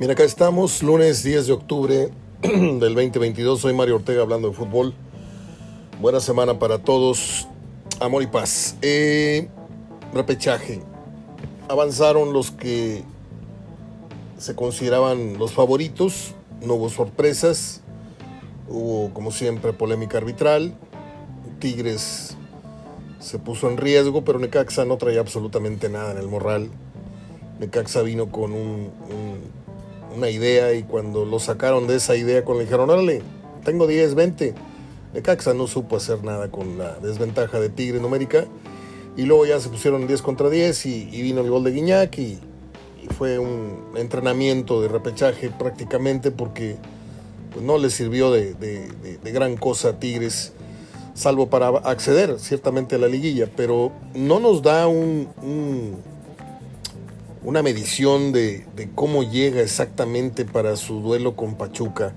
Mira, acá estamos, lunes 10 de octubre del 2022. Soy Mario Ortega hablando de fútbol. Buena semana para todos. Amor y paz. Eh, repechaje. Avanzaron los que se consideraban los favoritos. No hubo sorpresas. Hubo, como siempre, polémica arbitral. Tigres se puso en riesgo, pero Necaxa no traía absolutamente nada en el morral. Necaxa vino con una idea y cuando lo sacaron de esa idea, cuando le dijeron, órale, tengo 10, 20, Necaxa no supo hacer nada con la desventaja de Tigre numérica. Y luego ya se pusieron 10 contra 10 y, vino el gol de Guiñac y, fue un entrenamiento de repechaje prácticamente porque pues, no le sirvió de, de gran cosa a Tigres salvo para acceder ciertamente a la liguilla, pero no nos da un, una medición de, cómo llega exactamente para su duelo con Pachuca.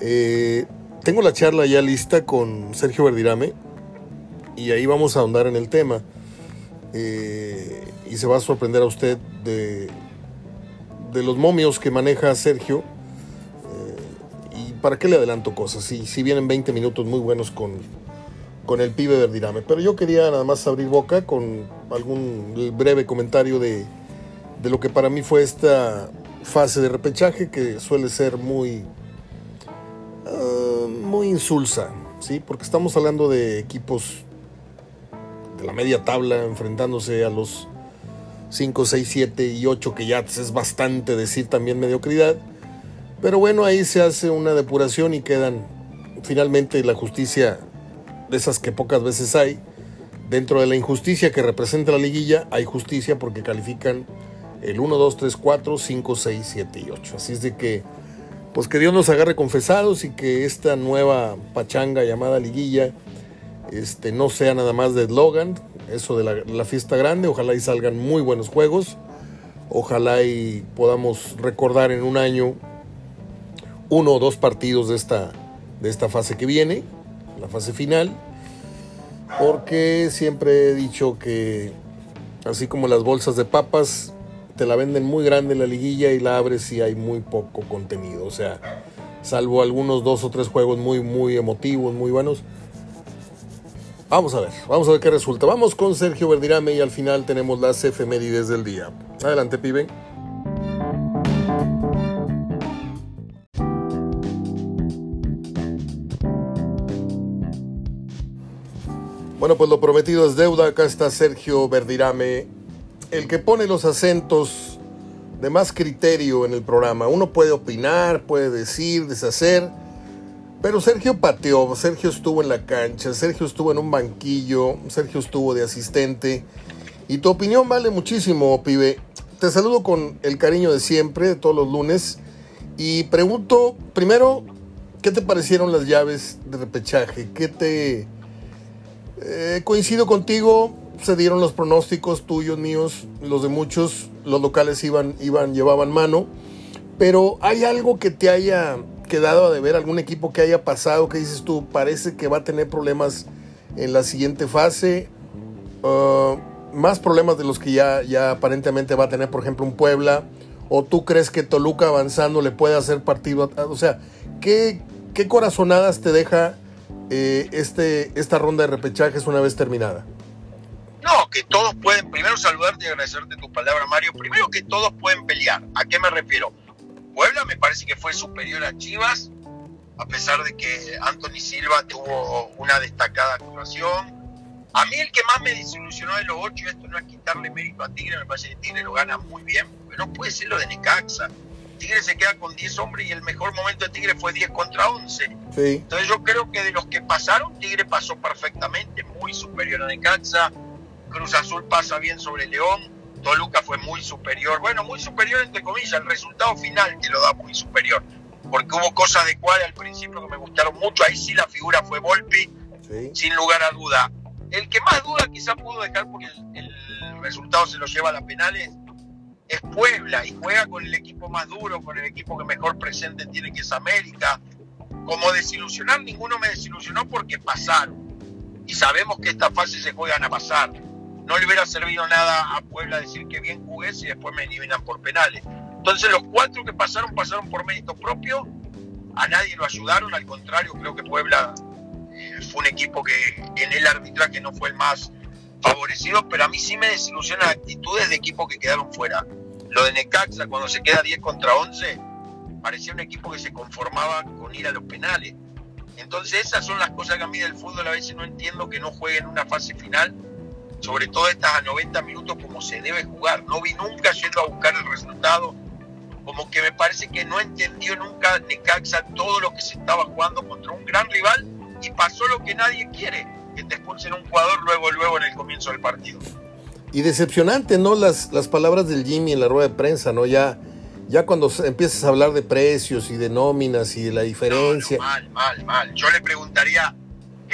Eh, tengo la charla ya lista con Sergio Verdirame y ahí vamos a ahondar en el tema. Eh, y se va a sorprender a usted de, de los momios que maneja Sergio. Eh, ¿Y para qué le adelanto cosas? Si, si vienen 20 minutos muy buenos con, con el pibe Verdirame. Pero yo quería nada más abrir boca con algún breve comentario de, lo que para mí fue esta fase de repechaje que suele ser muy, ah, muy insulsa, ¿sí? porque estamos hablando de equipos de la media tabla enfrentándose a los 5, 6, 7 y 8, que ya es bastante decir también mediocridad. Pero bueno, ahí se hace una depuración y quedan finalmente la justicia de esas que pocas veces hay. Dentro de la injusticia que representa la liguilla, hay justicia porque califican el 1, 2, 3, 4, 5, 6, 7 y 8. Así es de que, pues que Dios nos agarre confesados y que esta nueva pachanga llamada liguilla este, no sea nada más de eslogan, eso de la, la, fiesta grande. Ojalá y salgan muy buenos juegos. Ojalá y podamos recordar en un año uno o dos partidos de esta, de esta fase que viene la fase final, porque siempre he dicho que así como las bolsas de papas, te la venden muy grande la liguilla y la abres y hay muy poco contenido, o sea, salvo algunos dos o tres juegos muy, muy emotivos, muy buenos. Vamos a ver, vamos a ver qué resulta. Vamos con Sergio Verdirame y al final tenemos las efemérides del día. Adelante, pibe. Bueno, pues lo prometido es deuda. Acá está Sergio Verdirame, el que pone los acentos de más criterio en el programa. Uno puede opinar, puede decir, deshacer, pero Sergio pateó, Sergio estuvo en la cancha, Sergio estuvo en un banquillo, Sergio estuvo de asistente. Y tu opinión vale muchísimo, pibe. Te saludo con el cariño de siempre, de todos los lunes. Y pregunto, primero, ¿qué te parecieron las llaves de repechaje? ¿Qué te eh, coincido contigo, se dieron los pronósticos tuyos, míos, los de muchos, los locales iban, iban, llevaban mano, pero ¿hay algo que te haya quedado de ver, algún equipo que haya pasado, que dices tú, parece que va a tener problemas en la siguiente fase? Uh, más problemas de los que ya, ya aparentemente va a tener, por ejemplo, un Puebla, o tú crees que Toluca avanzando le puede hacer partido, o sea, ¿qué, qué corazonadas te deja eh, este, esta ronda de repechajes una vez terminada? No, que todos pueden, primero saludarte y agradecerte tu palabra, Mario. Primero que todos pueden pelear. ¿A qué me refiero? Puebla me parece que fue superior a Chivas, a pesar de que Anthony Silva tuvo una destacada actuación. A mí el que más me desilusionó de los ocho, esto no es quitarle mérito a Tigre, me parece que Tigre lo gana muy bien, pero no puede ser lo de Necaxa. Tigre se queda con 10 hombres y el mejor momento de Tigre fue 10 contra 11. Entonces yo creo que de los que pasaron, Tigre pasó perfectamente, muy superior a Necaxa. Cruz Azul pasa bien sobre León. Toluca fue muy superior. Bueno, muy superior entre comillas. El resultado final que lo da muy superior. Porque hubo cosas de cual al principio que me gustaron mucho. Ahí sí la figura fue Volpi, sin lugar a duda. El que más duda quizá pudo dejar porque el, el resultado se lo lleva a las penales es Puebla y juega con el equipo más duro, con el equipo que mejor presente tiene que es América. Como desilusionar, ninguno me desilusionó porque pasaron. Y sabemos que esta fase se juegan a pasar. No le hubiera servido nada a Puebla decir que bien jugué si después me eliminan por penales. Entonces los cuatro que pasaron pasaron por mérito propio, a nadie lo ayudaron, al contrario, creo que Puebla eh, fue un equipo que en el arbitraje no fue el más favorecido, pero a mí sí me desilusionan actitudes de equipos que quedaron fuera. Lo de Necaxa, cuando se queda 10 contra 11, parecía un equipo que se conformaba con ir a los penales. Entonces esas son las cosas que a mí del fútbol a veces no entiendo que no jueguen una fase final, sobre todo estas a 90 minutos como se debe jugar. No vi nunca yendo a buscar el resultado, como que me parece que no entendió nunca Necaxa todo lo que se estaba jugando contra un gran rival y pasó lo que nadie quiere, que te expulsen un jugador luego, luego en el comienzo del partido. Y decepcionante, ¿no? Las, las palabras del Jimmy en la rueda de prensa, ¿no? Ya ya cuando empiezas a hablar de precios y de nóminas y de la diferencia. mal, mal, mal. Yo le preguntaría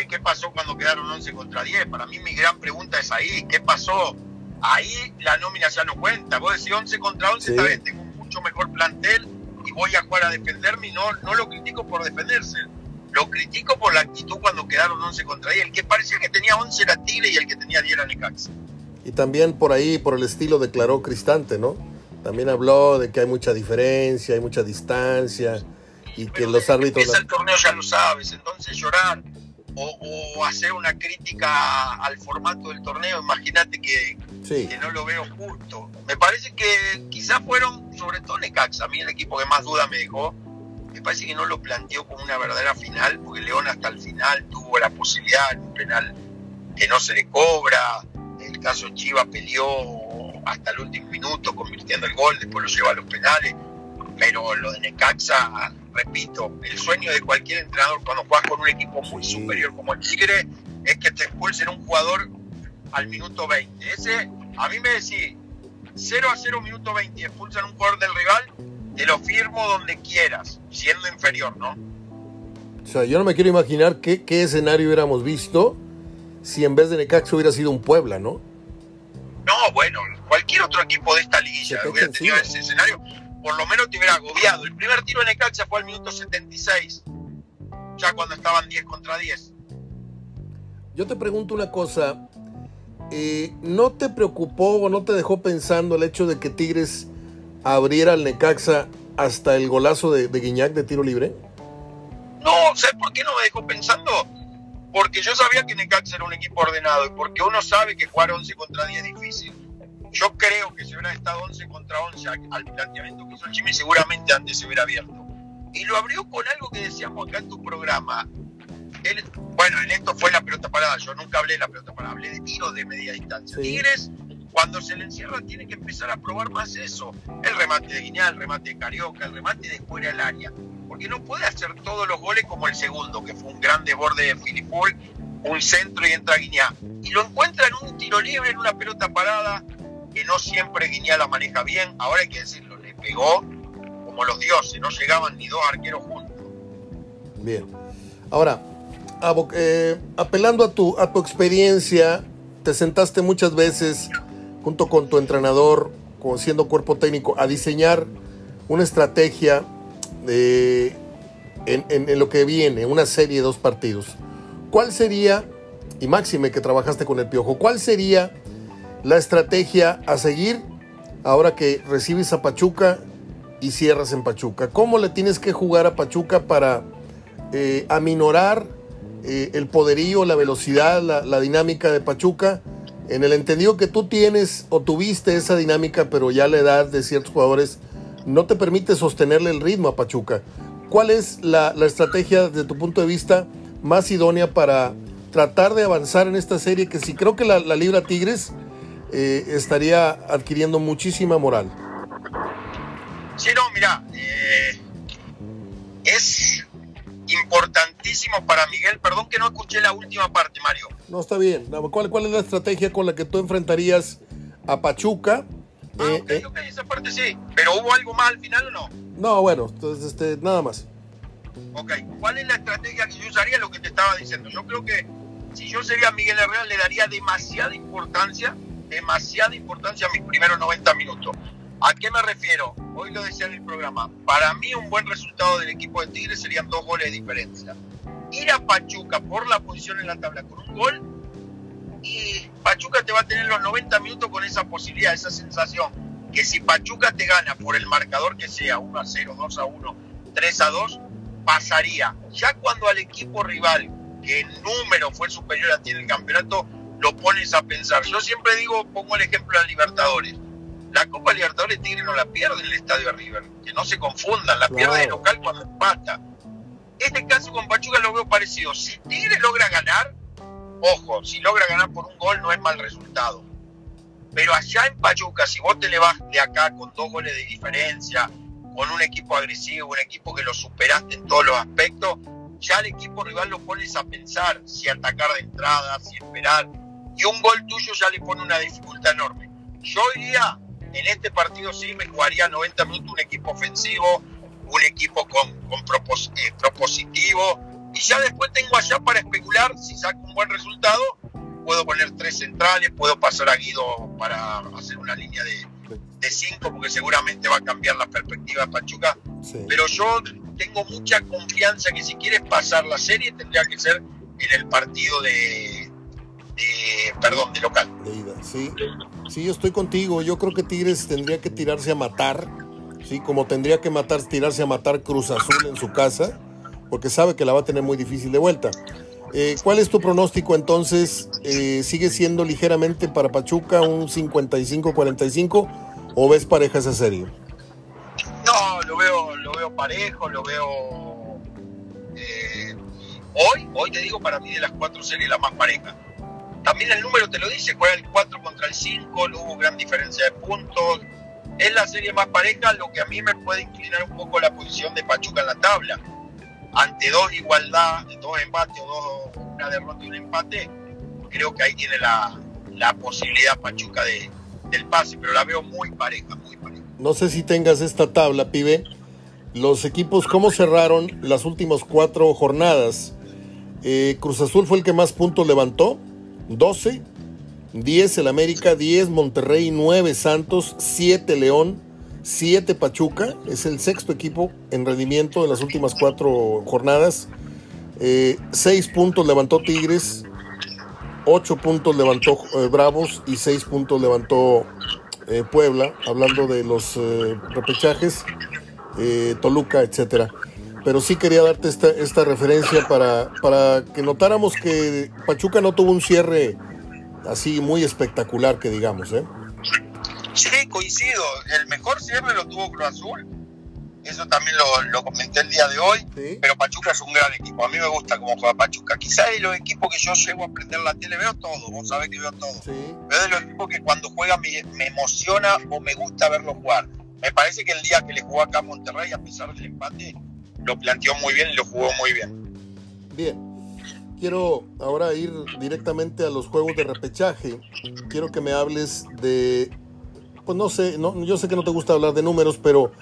que qué pasó cuando quedaron 11 contra 10. Para mí mi gran pregunta es ahí, ¿qué pasó? Ahí la nómina ya no cuenta. Vos decís 11 contra 11, está bien, tengo un mucho mejor plantel y voy a jugar a defenderme y no, no lo critico por defenderse. Lo critico por la actitud cuando quedaron 11 contra 10. El que parecía que tenía 11 era Tigre y el que tenía 10 era Necaxa. Y también por ahí, por el estilo, declaró Cristante, ¿no? También habló de que hay mucha diferencia, hay mucha distancia y que los árbitros... el torneo ya lo sabes, entonces llorar o, hacer una crítica al formato del torneo, imagínate que, que, no lo veo justo. Me parece que quizás fueron, sobre todo Necaxa, a mí el equipo que más duda me dejó, me parece que no lo planteó como una verdadera final, porque León hasta el final tuvo la posibilidad, un penal que no se le cobra, el caso Chiva peleó hasta el último minuto, convirtiendo el gol, después lo lleva a los penales. Pero lo de Necaxa, repito, el sueño de cualquier entrenador cuando juegas con un equipo muy superior como el Tigre es que te expulsen un jugador al minuto 20. Ese, a mí me decís, 0 a 0 minuto 20 y expulsan un jugador del rival, te lo firmo donde quieras, siendo inferior, ¿no? O sea, yo no me quiero imaginar qué, qué escenario hubiéramos visto si en vez de Necaxa hubiera sido un Puebla, ¿no? No, bueno, cualquier otro equipo de esta liguilla hubiera tenido ese escenario, por lo menos te hubiera agobiado. El primer tiro en Necaxa fue al minuto 76, ya cuando estaban 10 contra 10. Yo te pregunto una cosa, eh, ¿no te preocupó o no te dejó pensando el hecho de que Tigres abriera el Necaxa hasta el golazo de, de Guiñac de tiro libre? No, ¿sabes por qué no me dejó pensando? Porque yo sabía que Necaxa era un equipo ordenado y porque uno sabe que jugar 11 contra 10 es difícil. Yo creo que si hubiera estado 11 contra 11 al planteamiento que hizo el Jimmy, seguramente antes se hubiera abierto. Y lo abrió con algo que decíamos acá en tu programa. bueno, en esto fue la pelota parada. Yo nunca hablé de la pelota parada, hablé de tiros de media distancia. Tigres, cuando se le encierra, tiene que empezar a probar más eso. El remate de Guiñal, el remate de Carioca, el remate de fuera del área. Porque no puede hacer todos los goles como el segundo, que fue un gran desborde de Filipul, un centro y entra Guiñal. Y lo encuentra en un tiro libre, en una pelota parada que no siempre Guiñá la maneja bien, ahora hay que decirlo, le pegó como los dioses, no llegaban ni dos arqueros juntos. Bien. Ahora, eh, apelando a tu, a tu experiencia, te sentaste muchas veces junto con tu entrenador, como siendo cuerpo técnico, a diseñar una estrategia de, en, en, lo que viene, una serie de dos partidos. ¿Cuál sería, y máxime que trabajaste con el Piojo, cuál sería la estrategia a seguir ahora que recibes a Pachuca y cierras en Pachuca? ¿Cómo le tienes que jugar a Pachuca para eh, aminorar eh, el poderío, la velocidad, la, dinámica de Pachuca? En el entendido que tú tienes o tuviste esa dinámica, pero ya la edad de ciertos jugadores no te permite sostenerle el ritmo a Pachuca. ¿Cuál es la, estrategia desde tu punto de vista más idónea para tratar de avanzar en esta serie? Que si creo que la, la Libra Tigres eh, estaría adquiriendo muchísima moral. Sí, no, mira, eh, es importantísimo para Miguel. Perdón que no escuché la última parte, Mario. No, está bien. ¿Cuál, cuál es la estrategia con la que tú enfrentarías a Pachuca? Ah, eh, esa parte sí. ¿Pero hubo algo más al final o no? No, bueno, entonces este, nada más. Ok, ¿cuál es la estrategia que yo usaría? Lo que te estaba diciendo. Yo creo que si yo sería Miguel Herrera le daría demasiada importancia demasiada importancia a mis primeros 90 minutos. ¿A qué me refiero? Hoy lo decía en el programa. Para mí un buen resultado del equipo de Tigres serían dos goles de diferencia. Ir a Pachuca por la posición en la tabla con un gol y Pachuca te va a tener los 90 minutos con esa posibilidad, esa sensación. que si Pachuca te gana por el marcador que sea 1 a 0, 2 a 1, 3 a 2, pasaría. Ya cuando al equipo rival, que en número fue superior a ti en el campeonato, lo pones a pensar. Yo siempre digo, pongo el ejemplo de Libertadores. La Copa Libertadores Tigre no la pierde en el Estadio River. Que no se confundan, la pierde de local cuando empata. Este caso con Pachuca lo veo parecido. Si Tigre logra ganar, ojo, si logra ganar por un gol no es mal resultado. Pero allá en Pachuca, si vos te le vas de acá con dos goles de diferencia, con un equipo agresivo, un equipo que lo superaste en todos los aspectos, ya el equipo rival lo pones a pensar si atacar de entrada, si esperar. Y un gol tuyo ya le pone una dificultad enorme. Yo iría, en este partido sí, me jugaría 90 minutos un equipo ofensivo, un equipo con, con eh, propositivo. Y ya después tengo allá para especular si saco un buen resultado. Puedo poner tres centrales, puedo pasar a Guido para hacer una línea de, de cinco, porque seguramente va a cambiar la perspectiva de Pachuca. Pero yo tengo mucha confianza que si quieres pasar la serie tendría que ser en el partido de, perdón, de local. De ida, sí. Sí, yo estoy contigo. Yo creo que Tigres tendría que tirarse a matar ¿sí? Como tendría que matar, tirarse a matar Cruz Azul en su casa, porque sabe que la va a tener muy difícil de vuelta. Eh, ¿Cuál es tu pronóstico entonces? Eh, ¿Sigue siendo ligeramente para Pachuca un 55-45 o ves pareja esa serie? No, lo veo, lo veo parejo, lo veo... Eh, hoy, hoy te digo, para mí de las cuatro series la más pareja. También el número te lo dice, juega el 4 contra el 5, no hubo gran diferencia de puntos es la serie más pareja, lo que a mí me puede inclinar un poco la posición de Pachuca en la tabla. Ante dos igualdad, dos empates o dos, una derrota y un empate, creo que ahí tiene la, posibilidad Pachuca de, del pase, pero la veo muy pareja, muy pareja. No sé si tengas esta tabla, pibe. Los equipos, ¿cómo cerraron las últimas cuatro jornadas? Eh, Cruz Azul fue el que más puntos levantó, 12. 10 el América, 10 Monterrey, 9 Santos, 7 León, 7 Pachuca. Es el sexto equipo en rendimiento en las últimas cuatro jornadas. 6 eh, puntos levantó Tigres, 8 puntos levantó eh, Bravos y 6 puntos levantó eh, Puebla, hablando de los repechajes, Toluca, etcétera. Pero sí quería darte esta, esta referencia para, para que notáramos que Pachuca no tuvo un cierre así muy espectacular que digamos, ¿eh? Sí, coincido. El mejor cierre lo tuvo Cruz Azul. Eso también lo, comenté el día de hoy. Pero Pachuca es un gran equipo. A mí me gusta cómo juega Pachuca. Quizás de los equipos que yo llego a aprender la tele, veo todo. Vos sabés que veo todo. Sí. Veo de los equipos que cuando juega me, me, emociona o me gusta verlo jugar. Me parece que el día que le jugó acá a Monterrey, a pesar del empate, lo planteó muy bien y lo jugó muy bien. Bien quiero ahora ir directamente a los juegos de repechaje. Quiero que me hables de, pues no sé, no, yo sé que no te gusta hablar de números, pero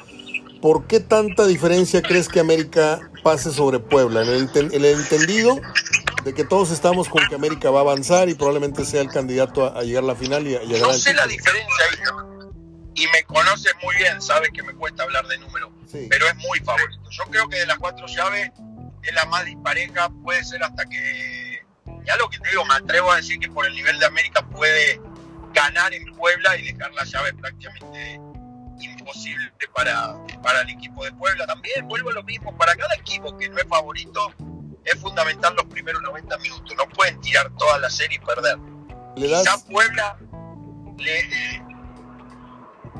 ¿por qué tanta diferencia crees que América pase sobre Puebla? En el, entendido de que todos estamos con que América va a avanzar y probablemente sea el candidato a, llegar a la final y a, llegar No sé la diferencia y me conoces muy bien, sabes que me cuesta hablar de números, pero es muy favorito. Yo creo que de las cuatro llaves es la más dispareja, puede ser hasta que, ya lo que te digo, me atrevo a decir que por el nivel de América puede ganar en Puebla y dejar la llave prácticamente imposible para, para el equipo de Puebla. También vuelvo a lo mismo, para cada equipo que no es favorito, es fundamental los primeros 90 minutos. No pueden tirar toda la serie y perder. Ya Puebla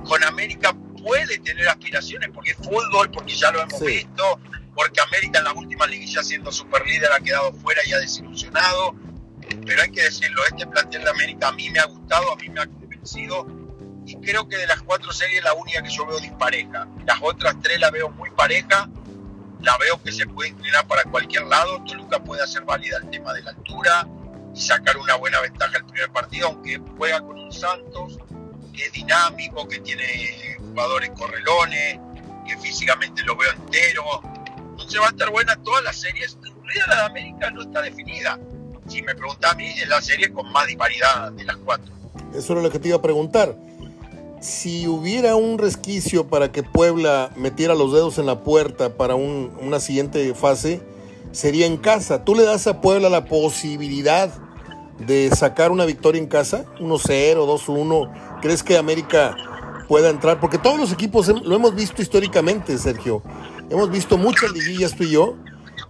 con América puede tener aspiraciones porque es fútbol, porque ya lo hemos visto, porque América en la última liguilla siendo super líder ha quedado fuera y ha desilusionado. Pero hay que decirlo, este plantel de América a mí me ha gustado, a mí me ha convencido y creo que de las cuatro series la única que yo veo dispareja. Las otras tres la veo muy pareja, la veo que se puede inclinar para cualquier lado. Toluca puede hacer válida el tema de la altura y sacar una buena ventaja el primer partido, aunque juega con un Santos que es dinámico, que tiene jugadores correlones, que físicamente lo veo entero, entonces va a estar buena todas las series, la de América, no está definida. Si me pregunta a mí, es la serie con más disparidad de las cuatro. Eso era lo que te iba a preguntar. Si hubiera un resquicio para que Puebla metiera los dedos en la puerta para una siguiente fase, sería en casa. ¿Tú le das a Puebla la posibilidad de sacar una victoria en casa? 1-0, 2-1. ¿Crees que América pueda entrar, porque todos los equipos lo hemos visto históricamente, Sergio. Hemos visto muchas liguillas tú y yo,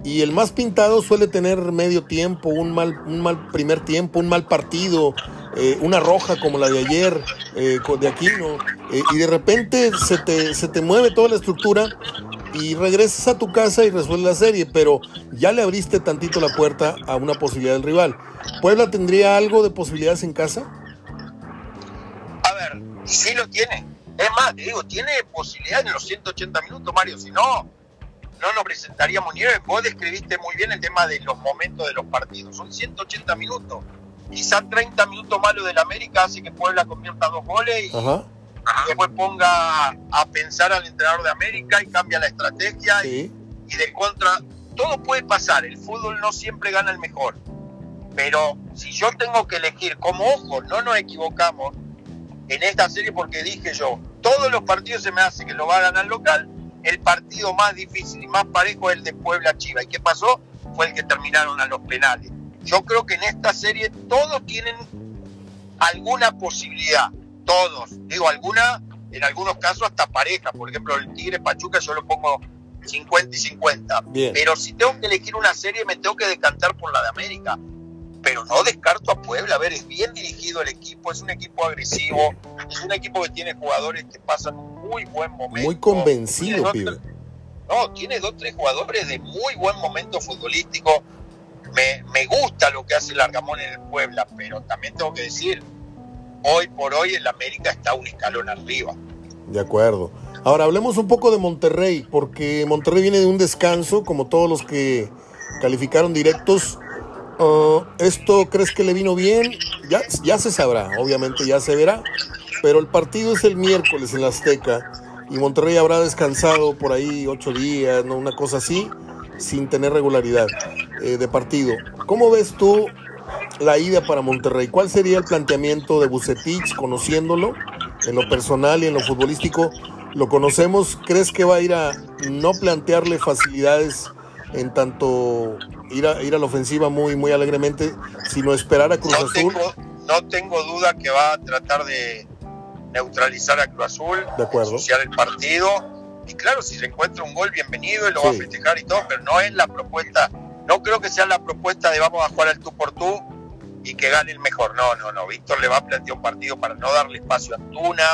y el más pintado suele tener medio tiempo, un mal, un mal primer tiempo, un mal partido, eh, una roja como la de ayer eh, de Aquino, eh, y de repente se te, se te mueve toda la estructura y regresas a tu casa y resuelves la serie, pero ya le abriste tantito la puerta a una posibilidad del rival. ¿Puebla tendría algo de posibilidades en casa? Ver, sí lo tiene. Es más, te digo, tiene posibilidades en los 180 minutos, Mario. Si no, no nos presentaríamos ni Vos describiste muy bien el tema de los momentos de los partidos. Son 180 minutos. Quizá 30 minutos malos del América hace que Puebla convierta dos goles y, después ponga a pensar al entrenador de América y cambia la estrategia y, de contra. Todo puede pasar, el fútbol no siempre gana el mejor. Pero si yo tengo que elegir, como ojo, no nos equivocamos en esta serie porque dije yo, todos los partidos se me hace que lo va a ganar local, el partido más difícil y más parejo es el de Puebla Chiva. ¿Y qué pasó? Fue el que terminaron a los penales. Yo creo que en esta serie todos tienen alguna posibilidad todos. Digo, alguna, en algunos casos hasta pareja. Por ejemplo, el Tigre Pachuca yo lo pongo 50 y 50. Pero si tengo que elegir una serie, me tengo que decantar por la de América. Pero no descarto a Puebla. A ver, es bien dirigido el equipo, es un equipo agresivo, es un equipo que tiene jugadores que pasan un muy buen momento. Muy convencido, pibe. No, tiene dos, tres jugadores de muy buen momento futbolístico. Me, me gusta lo que hace el Argamón en el Puebla, pero también tengo que decir, hoy por hoy el América está un escalón arriba. De acuerdo. Ahora hablemos un poco de Monterrey, porque Monterrey viene de un descanso, como todos los que calificaron directos. Uh, ¿Esto crees que le vino bien? Ya, ya se sabrá, obviamente ya se verá, pero el partido es el miércoles en la Azteca y Monterrey habrá descansado por ahí ocho días, ¿no? una cosa así, sin tener regularidad eh, de partido. ¿Cómo ves tú la ida para Monterrey? ¿Cuál sería el planteamiento de Bucetich, conociéndolo en lo personal y en lo futbolístico? ¿Lo conocemos? ¿Crees que va a ir a no plantearle facilidades en tanto ir a, ir a la ofensiva muy, muy alegremente, sino esperar a Cruz no Azul? Tengo, no tengo duda que va a tratar de neutralizar a Cruz Azul, de acuerdo. asociar el partido. Y claro, si se encuentra un gol, bienvenido y lo va a festejar y todo, pero no es la propuesta no creo que sea la propuesta de vamos a jugar al tú por tú y que gane el mejor. No, no, no. Víctor le va a plantear un partido para no darle espacio a Antuna.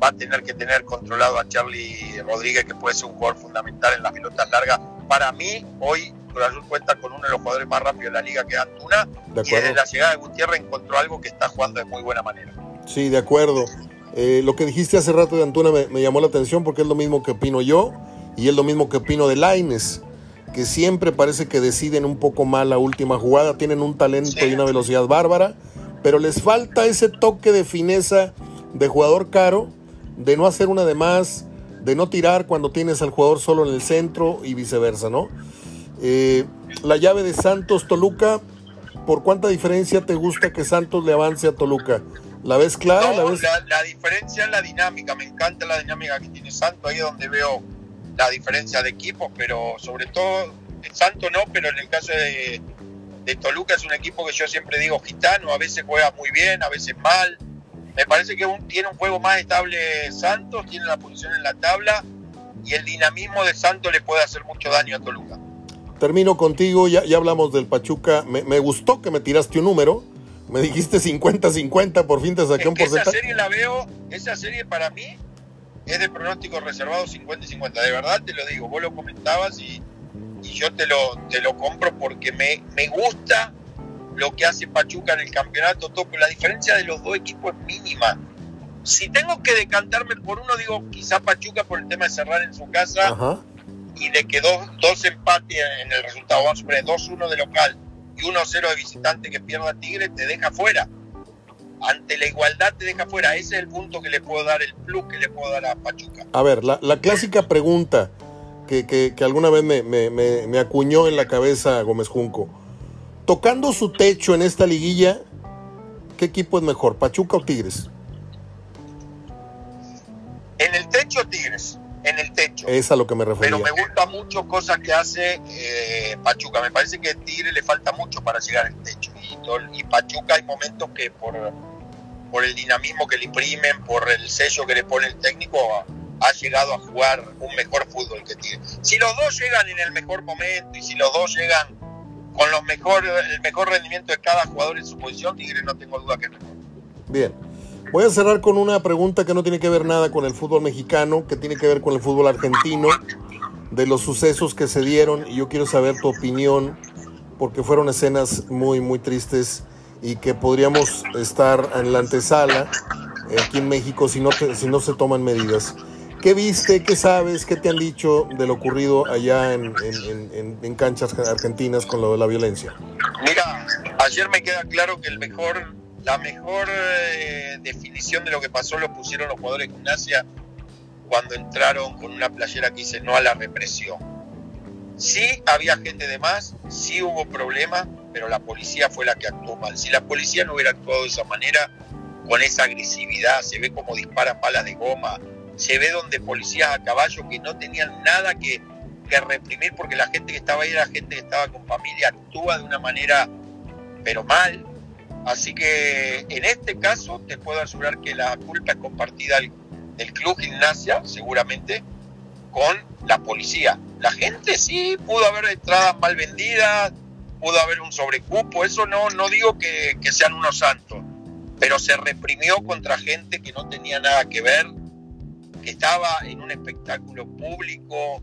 Va a tener que tener controlado a Charlie Rodríguez, que puede ser un jugador fundamental en las pelotas largas. Para mí, hoy Cruz Azul cuenta con uno de los jugadores más rápidos de la liga, que Antuna. y desde la llegada de Gutiérrez encontró algo que está jugando de muy buena manera. Sí, de acuerdo. Eh, lo que dijiste hace rato de Antuna me, me, llamó la atención porque es lo mismo que opino yo y es lo mismo que opino de Laines que siempre parece que deciden un poco mal la última jugada, tienen un talento y una velocidad bárbara, pero les falta ese toque de fineza de jugador caro, de no hacer una de más, de no tirar cuando tienes al jugador solo en el centro y viceversa, ¿no? Eh, la llave de Santos Toluca, ¿por cuánta diferencia te gusta que Santos le avance a Toluca? ¿La ves clara? la, ves... la, diferencia es la dinámica, me encanta la dinámica que tiene Santos, ahí es donde veo la diferencia de equipos, pero sobre todo en Santo no, pero en el caso de, Toluca es un equipo que yo siempre digo gitano, a veces juega muy bien, a veces mal. Me parece que tiene un juego más estable Santos, tiene la posición en la tabla y el dinamismo de Santos le puede hacer mucho daño a Toluca. Termino contigo, ya, ya hablamos del Pachuca, me, me gustó que me tiraste un número, me dijiste 50-50, por fin te saqué un porcentaje. Esa serie la veo, esa serie para mí es de pronóstico reservado 50 y 50. De verdad te lo digo, vos lo comentabas y, yo te lo, te lo compro porque me, me gusta lo que hace Pachuca en el campeonato, topo. La diferencia de los dos equipos es mínima. Si tengo que decantarme por uno, digo quizá Pachuca por el tema de cerrar en su casa y de que dos, dos empates en el resultado, vamos a poner 2-1 de local y 1-0 de visitante que pierda Tigre, te deja fuera ante la igualdad te deja fuera. Ese es el punto que le puedo dar, el plus que le puedo dar a Pachuca. A ver, la, clásica pregunta que, que, alguna vez me, me, me, acuñó en la cabeza Gómez Junco. Tocando su techo en esta liguilla, ¿qué equipo es mejor, Pachuca o Tigres? En el techo, Tigres. En el techo. Es a lo que me refería. Pero me gusta mucho cosas que hace eh, Pachuca. Me parece que a Tigres le falta mucho para llegar al techo. Y, y Pachuca hay momentos que por por el dinamismo que le imprimen, por el sello que le pone el técnico, ha llegado a jugar un mejor fútbol que Tigre. Si los dos llegan en el mejor momento y si los dos llegan con los mejor, el mejor rendimiento de cada jugador en su posición, Tigre no tengo duda que es. Bien. Voy a cerrar con una pregunta que no tiene que ver nada con el fútbol mexicano, que tiene que ver con el fútbol argentino, de los sucesos que se dieron y yo quiero saber tu opinión porque fueron escenas muy, muy tristes y que podríamos estar en la antesala eh, aquí en México si no, si no se toman medidas. ¿Qué viste, qué sabes, qué te han dicho de lo ocurrido allá en, canchas argentinas con lo de la violencia? Mira, ayer me queda claro que el mejor, la mejor eh, definición de lo que pasó lo pusieron los jugadores de gimnasia cuando entraron con una playera que dice no a la represión. Sí había gente de más, sí hubo problemas, pero la policía fue la que actuó mal. Si la policía no hubiera actuado de esa manera, con esa agresividad, se ve como disparan balas de goma, se ve donde policías a caballo que no tenían nada que, reprimir porque la gente que estaba ahí era gente que estaba con familia, actúa de una manera, pero mal. Así que en este caso te puedo asegurar que la culpa es compartida del, club gimnasia, seguramente, con la policía. La gente sí pudo haber entradas mal vendidas, pudo haber un sobrecupo, eso no, no digo que, que sean unos santos, pero se reprimió contra gente que no tenía nada que ver, que estaba en un espectáculo público.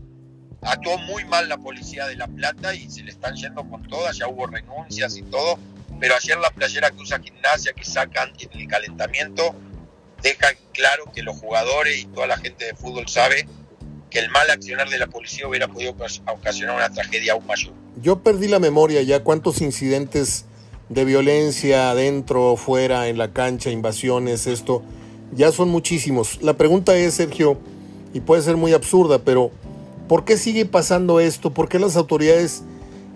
Actuó muy mal la policía de La Plata y se le están yendo con todas, ya hubo renuncias y todo, pero ayer la playera que usa gimnasia, que sacan en el calentamiento, deja claro que los jugadores y toda la gente de fútbol sabe que el mal accionar de la policía hubiera podido ocasionar una tragedia aún mayor. Yo perdí la memoria ya cuántos incidentes de violencia adentro, fuera, en la cancha, invasiones, esto ya son muchísimos. La pregunta es, Sergio, y puede ser muy absurda, pero ¿por qué sigue pasando esto? ¿Por qué las autoridades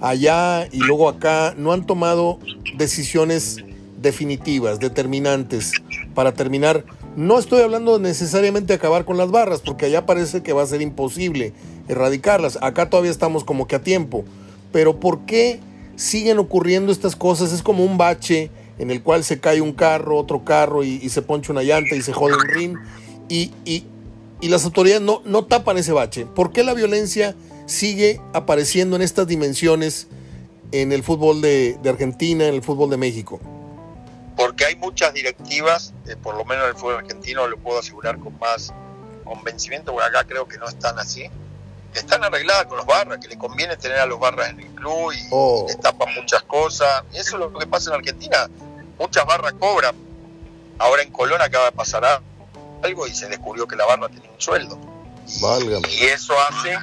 allá y luego acá no han tomado decisiones definitivas, determinantes, para terminar? No estoy hablando necesariamente de acabar con las barras, porque allá parece que va a ser imposible erradicarlas. Acá todavía estamos como que a tiempo. Pero ¿por qué siguen ocurriendo estas cosas? Es como un bache en el cual se cae un carro, otro carro y, se poncha una llanta y se jode un ring y, y, las autoridades no, no tapan ese bache. ¿Por qué la violencia sigue apareciendo en estas dimensiones en el fútbol de, Argentina, en el fútbol de México? Porque hay muchas directivas, eh, por lo menos en el fútbol argentino lo puedo asegurar con más convencimiento, porque acá creo que no están así, están arregladas con los barras, que le conviene tener a los barras en el club y, oh. tapan muchas cosas. Y eso es lo que pasa en Argentina muchas barras cobran. Ahora en Colón acaba de pasar algo y se descubrió que la barra tenía un sueldo. Y eso hace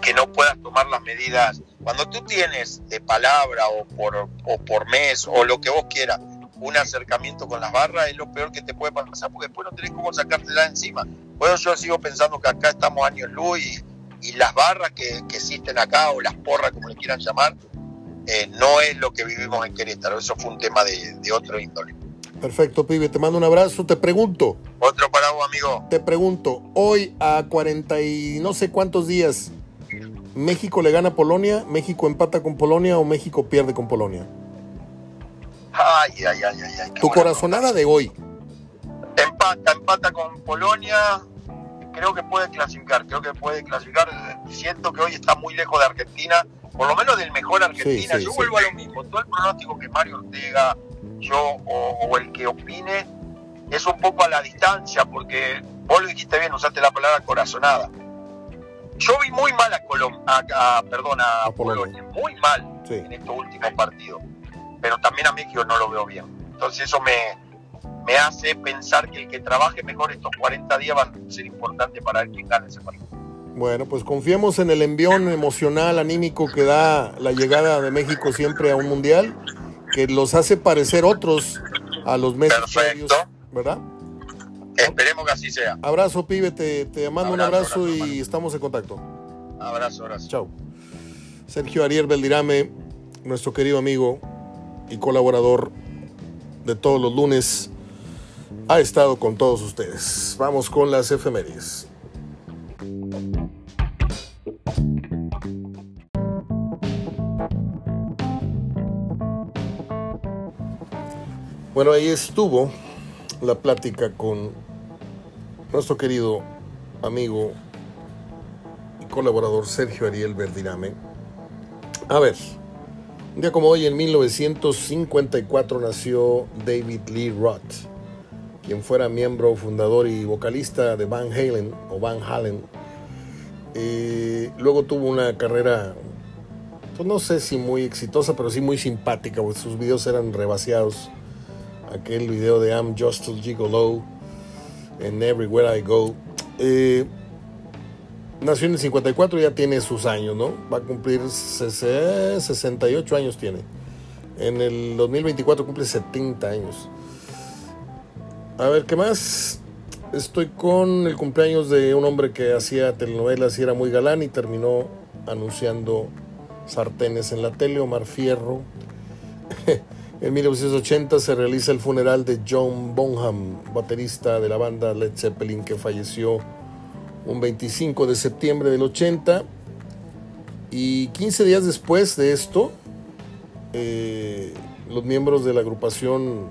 que no puedas tomar las medidas. Cuando tú tienes de palabra o por, o por mes o lo que vos quieras un acercamiento con las barras, es lo peor que te puede pasar porque después no tenés cómo sacártela encima. Eso yo sigo pensando que acá estamos años luz y, las barras que, que, existen acá o las porras, como le quieran llamar, eh, no es lo que vivimos en Querétaro. Eso fue un tema de, otro índole. Perfecto, pibe. Te mando un abrazo. Te pregunto. Otro para vos, amigo. Te pregunto, hoy a 40 y no sé cuántos días, ¿México le gana a Polonia? ¿México empata con Polonia o México pierde con Polonia? Ay, ay, ay, ay. ay tu corazonada de hoy. Empata, empata con Polonia. Creo que puede clasificar, creo que puede clasificar. Siento que hoy está muy lejos de Argentina por lo menos del mejor Argentina. yo vuelvo a lo mismo, todo el pronóstico que Mario Ortega, yo o, el que opine, es un poco a la distancia, porque vos lo dijiste bien, usaste la palabra corazonada. Yo vi muy mal a, Colom a, perdón, a, Polonia, muy mal en estos últimos partidos, pero también a México no lo veo bien. Entonces eso me, me hace pensar que el que trabaje mejor estos 40 días va a ser importante para ver quién gana ese partido. Bueno, pues confiemos en el envión emocional, anímico que da la llegada de México siempre a un mundial, que los hace parecer otros a los meses Perfecto. ¿verdad? Esperemos que así sea. Abrazo, pibe, te, mando un abrazo, y estamos en contacto. Abrazo, abrazo. Chao. Sergio Ariel Beldirame, nuestro querido amigo y colaborador de todos los lunes, ha estado con todos ustedes. Vamos con las efemérides. Bueno, ahí estuvo la plática con nuestro querido amigo y colaborador Sergio Ariel Verdirame. A ver, un día como hoy, en 1954, nació David Lee Roth, quien fuera miembro fundador y vocalista de Van Halen o Van Halen. Eh, luego tuvo una carrera, pues no sé si muy exitosa, pero sí muy simpática, porque sus videos eran rebaseados. Aquel video de I'm Just a Gigolo en Everywhere I Go. Eh, nació en el 54, ya tiene sus años, ¿no? Va a cumplir 68 años tiene. En el 2024 cumple 70 años. A ver, ¿qué más? Estoy con el cumpleaños de un hombre que hacía telenovelas y era muy galán y terminó anunciando sartenes en la tele, Omar Fierro. en 1980 se realiza el funeral de John Bonham, baterista de la banda Led Zeppelin que falleció un 25 de septiembre del 80. Y 15 días después de esto, eh, los miembros de la agrupación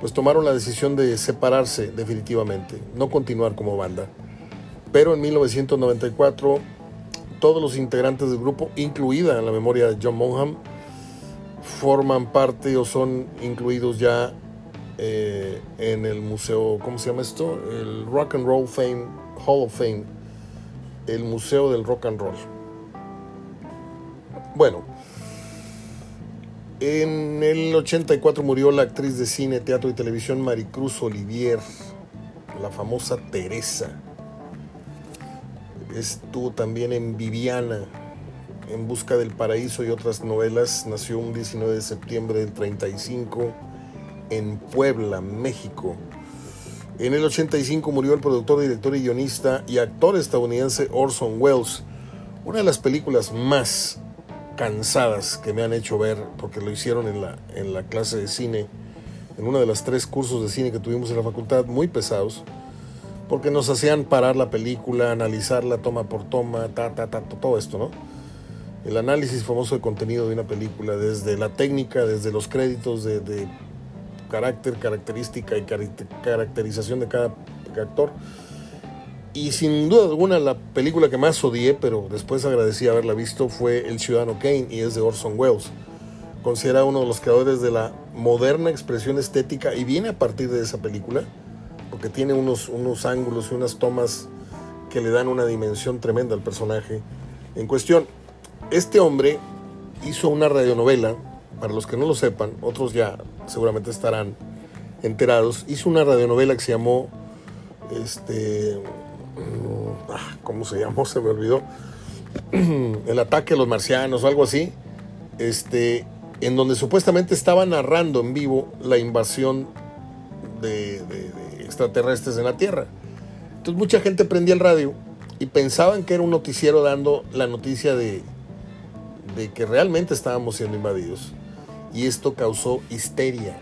pues tomaron la decisión de separarse definitivamente, no continuar como banda. Pero en 1994 todos los integrantes del grupo, incluida la memoria de John Monham, forman parte o son incluidos ya eh, en el museo, ¿cómo se llama esto? El Rock and Roll Fame, Hall of Fame, el Museo del Rock and Roll. Bueno, en el 84 murió la actriz de cine, teatro y televisión Maricruz Olivier, la famosa Teresa. Estuvo también en Viviana, En Busca del Paraíso y otras novelas. Nació un 19 de septiembre del 35 en Puebla, México. En el 85 murió el productor, director y guionista y actor estadounidense Orson Welles. Una de las películas más cansadas que me han hecho ver, porque lo hicieron en la, en la clase de cine, en uno de los tres cursos de cine que tuvimos en la facultad, muy pesados, porque nos hacían parar la película, analizarla toma por toma, ta, ta, ta, todo esto, ¿no? El análisis famoso de contenido de una película, desde la técnica, desde los créditos, de, de carácter, característica y caracterización de cada actor y sin duda alguna la película que más odié, pero después agradecí haberla visto, fue El Ciudadano Kane y es de Orson Welles. Considera uno de los creadores de la moderna expresión estética y viene a partir de esa película, porque tiene unos, unos ángulos y unas tomas que le dan una dimensión tremenda al personaje en cuestión. Este hombre hizo una radionovela, para los que no lo sepan, otros ya seguramente estarán enterados, hizo una radionovela que se llamó este, Ah, ¿cómo se llamó? Se me olvidó. El ataque a los marcianos o algo así. Este, en donde supuestamente estaba narrando en vivo la invasión de, extraterrestres en la Tierra. Entonces mucha gente prendía el radio y pensaban que era un noticiero dando la noticia de, de que realmente estábamos siendo invadidos. Y esto causó histeria.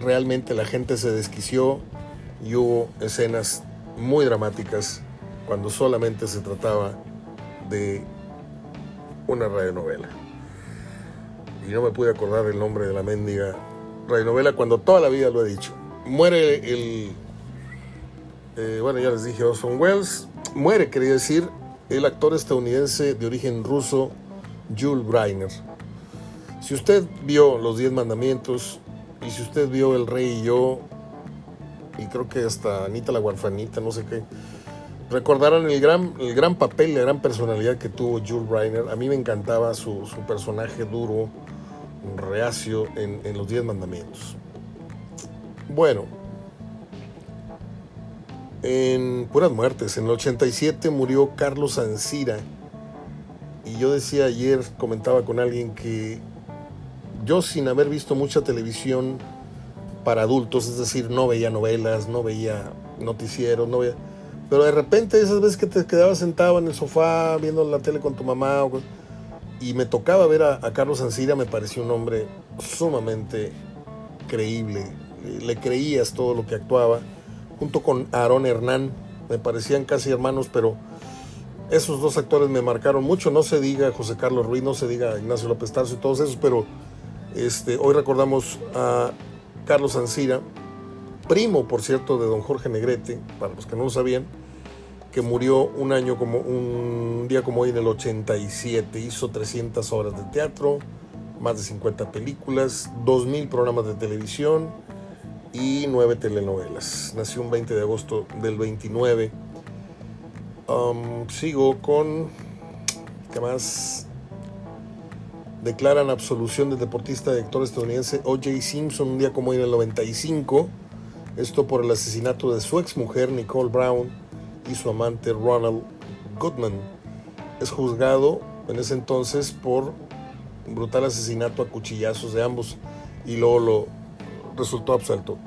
Realmente la gente se desquició y hubo escenas muy dramáticas cuando solamente se trataba de una radionovela. Y no me pude acordar el nombre de la mendiga radionovela cuando toda la vida lo he dicho. Muere el, eh, bueno, ya les dije Orson Welles, muere, quería decir, el actor estadounidense de origen ruso, Jules Breiner. Si usted vio Los Diez Mandamientos y si usted vio El Rey y yo, y creo que hasta Anita la Guarfanita, no sé qué, recordaron el gran, el gran papel, la gran personalidad que tuvo Jules Reiner. A mí me encantaba su, personaje duro, reacio en, Los Diez Mandamientos. Bueno, en puras muertes, en el 87 murió Carlos Ancira. Y yo decía ayer, comentaba con alguien que yo sin haber visto mucha televisión para adultos, es decir, no veía novelas, no veía noticieros, no veía pero de repente esas veces que te quedabas sentado en el sofá viendo la tele con tu mamá y me tocaba ver a, Carlos Ancira, me pareció un hombre sumamente creíble. Le creías todo lo que actuaba. Junto con Aarón Hernán, me parecían casi hermanos, pero esos dos actores me marcaron mucho. No se diga José Carlos Ruiz, no se diga Ignacio López Tarso y todos esos, pero este, hoy recordamos a Carlos Ancira primo, por cierto, de don Jorge Negrete, para los que no lo sabían, que murió un año como un día como hoy en el 87, hizo 300 horas de teatro, más de 50 películas, 2000 programas de televisión y 9 telenovelas. Nació un 20 de agosto del 29. Sigo con ¿qué más? Declaran absolución del deportista y actor estadounidense O.J. Simpson un día como hoy en el 95. Esto por el asesinato de su ex mujer Nicole Brown y su amante Ronald Goodman. Es juzgado en ese entonces por un brutal asesinato a cuchillazos de ambos y luego lo resultó absuelto.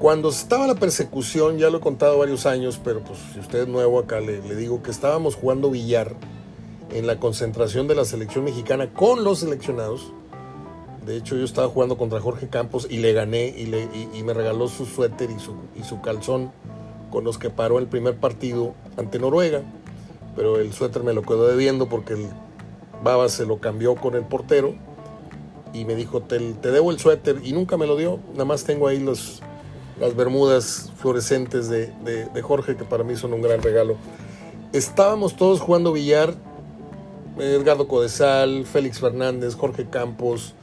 Cuando estaba la persecución, ya lo he contado varios años, pero pues si usted es nuevo acá le, digo que estábamos jugando billar en la concentración de la selección mexicana con los seleccionados. De hecho, yo estaba jugando contra Jorge Campos y le gané y, me regaló su suéter y su, y su calzón con los que paró el primer partido ante Noruega. Pero el suéter me lo quedó debiendo porque el Baba se lo cambió con el portero y me dijo, te, te debo el suéter y nunca me lo dio. Nada más tengo ahí los, las bermudas fluorescentes de, de, Jorge que para mí son un gran regalo. Estábamos todos jugando billar Edgardo Codesal, Félix Fernández, Jorge Campos,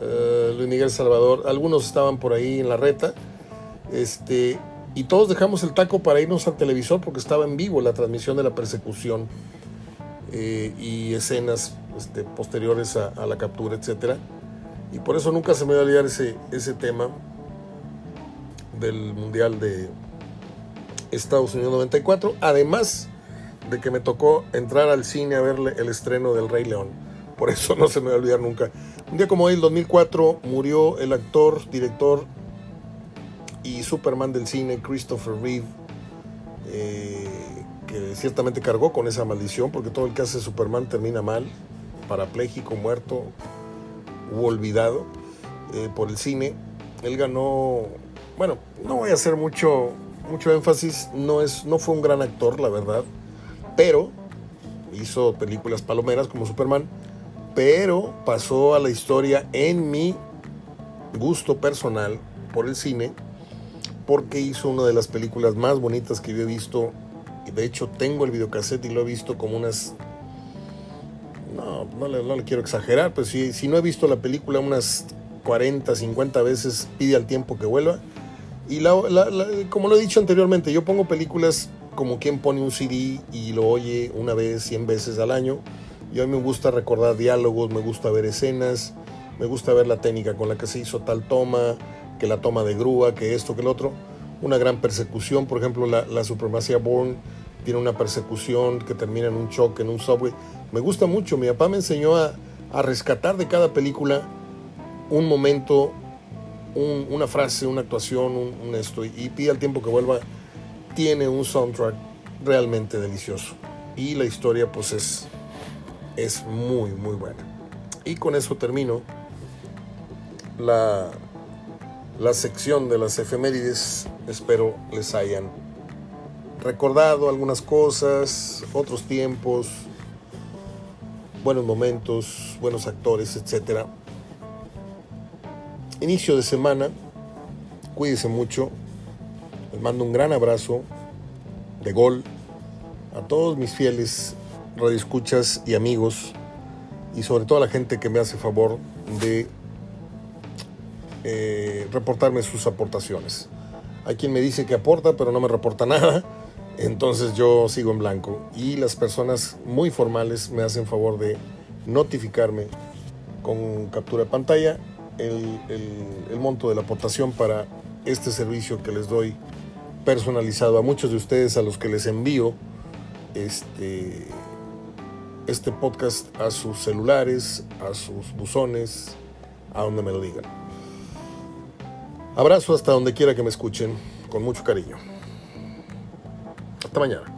eh, Luis Miguel Salvador, algunos estaban por ahí en la reta, este, y todos dejamos el taco para irnos al televisor porque estaba en vivo la transmisión de la persecución eh, y escenas este, posteriores a, a, la captura, etc. Y por eso nunca se me va a olvidar ese, ese tema del Mundial de Estados Unidos 94. Además, de que me tocó entrar al cine a ver el estreno del Rey León. Por eso no se me va a olvidar nunca. Un día como hoy, el 2004, murió el actor, director y Superman del cine Christopher Reeve, eh, que ciertamente cargó con esa maldición, porque todo el que hace Superman termina mal, parapléjico, muerto u olvidado eh, por el cine. Él ganó, bueno, no voy a hacer mucho, mucho énfasis, no, es, no fue un gran actor, la verdad pero hizo películas palomeras como Superman, pero pasó a la historia en mi gusto personal por el cine, porque hizo una de las películas más bonitas que yo he visto, y de hecho tengo el videocassette y lo he visto como unas... No, no le, no le quiero exagerar, pero si, si no he visto la película unas 40, 50 veces, pide al tiempo que vuelva. Y la, la, la, como lo he dicho anteriormente, yo pongo películas como quien pone un CD y lo oye una vez, 100 veces al año. Y a mí me gusta recordar diálogos, me gusta ver escenas, me gusta ver la técnica con la que se hizo tal toma, que la toma de grúa, que esto, que el otro. Una gran persecución, por ejemplo, la, la supremacía Bourne tiene una persecución que termina en un choque, en un subway. Me gusta mucho, mi papá me enseñó a, a rescatar de cada película un momento, un, una frase, una actuación, un, esto, y, pide al tiempo que vuelva tiene un soundtrack realmente delicioso. Y la historia pues es, es muy, muy buena. Y con eso termino la, la sección de las efemérides. Espero les hayan recordado algunas cosas, otros tiempos, buenos momentos, buenos actores, etc. Inicio de semana, cuídense mucho, les mando un gran abrazo de gol a todos mis fieles radioescuchas y amigos y sobre todo a la gente que me hace favor de eh, reportarme sus aportaciones. Hay quien me dice que aporta pero no me reporta nada, entonces yo sigo en blanco. Y las personas muy formales me hacen favor de notificarme con captura de pantalla el, el, monto de la aportación para este servicio que les doy personalizado a muchos de ustedes a los que les envío este, este podcast a sus celulares, a sus buzones, a donde me lo digan. Abrazo hasta donde quiera que me escuchen, con mucho cariño. Hasta mañana.